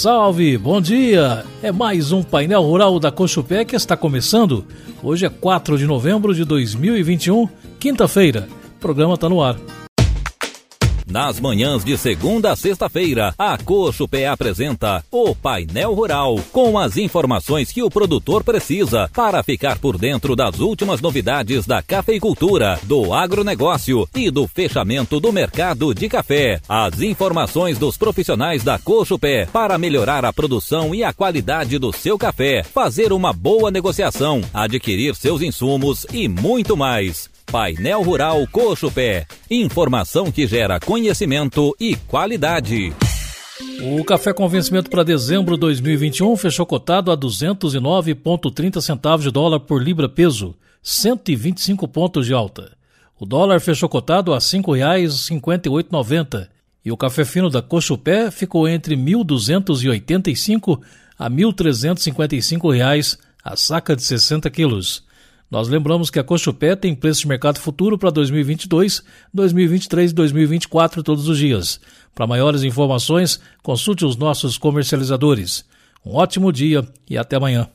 Salve, bom dia! É mais um painel rural da Cochupé que está começando. Hoje é 4 de novembro de 2021, quinta-feira. O programa está no ar. Nas manhãs de segunda a sexta-feira, a Coxo Pé apresenta o Painel Rural, com as informações que o produtor precisa para ficar por dentro das últimas novidades da cafeicultura, do agronegócio e do fechamento do mercado de café. As informações dos profissionais da Coxo Pé para melhorar a produção e a qualidade do seu café, fazer uma boa negociação, adquirir seus insumos e muito mais. Painel Rural Coxo Pé. Informação que gera conhecimento e qualidade. O café com vencimento para dezembro de 2021 fechou cotado a 209,30 centavos de dólar por libra peso, 125 pontos de alta. O dólar fechou cotado a R$ 5,5890 e o café fino da Cochupé ficou entre R$ 1.285 a 1.355 reais a saca de 60 quilos. Nós lembramos que a Cochupé tem preço de mercado futuro para 2022, 2023 e 2024 todos os dias. Para maiores informações, consulte os nossos comercializadores. Um ótimo dia e até amanhã.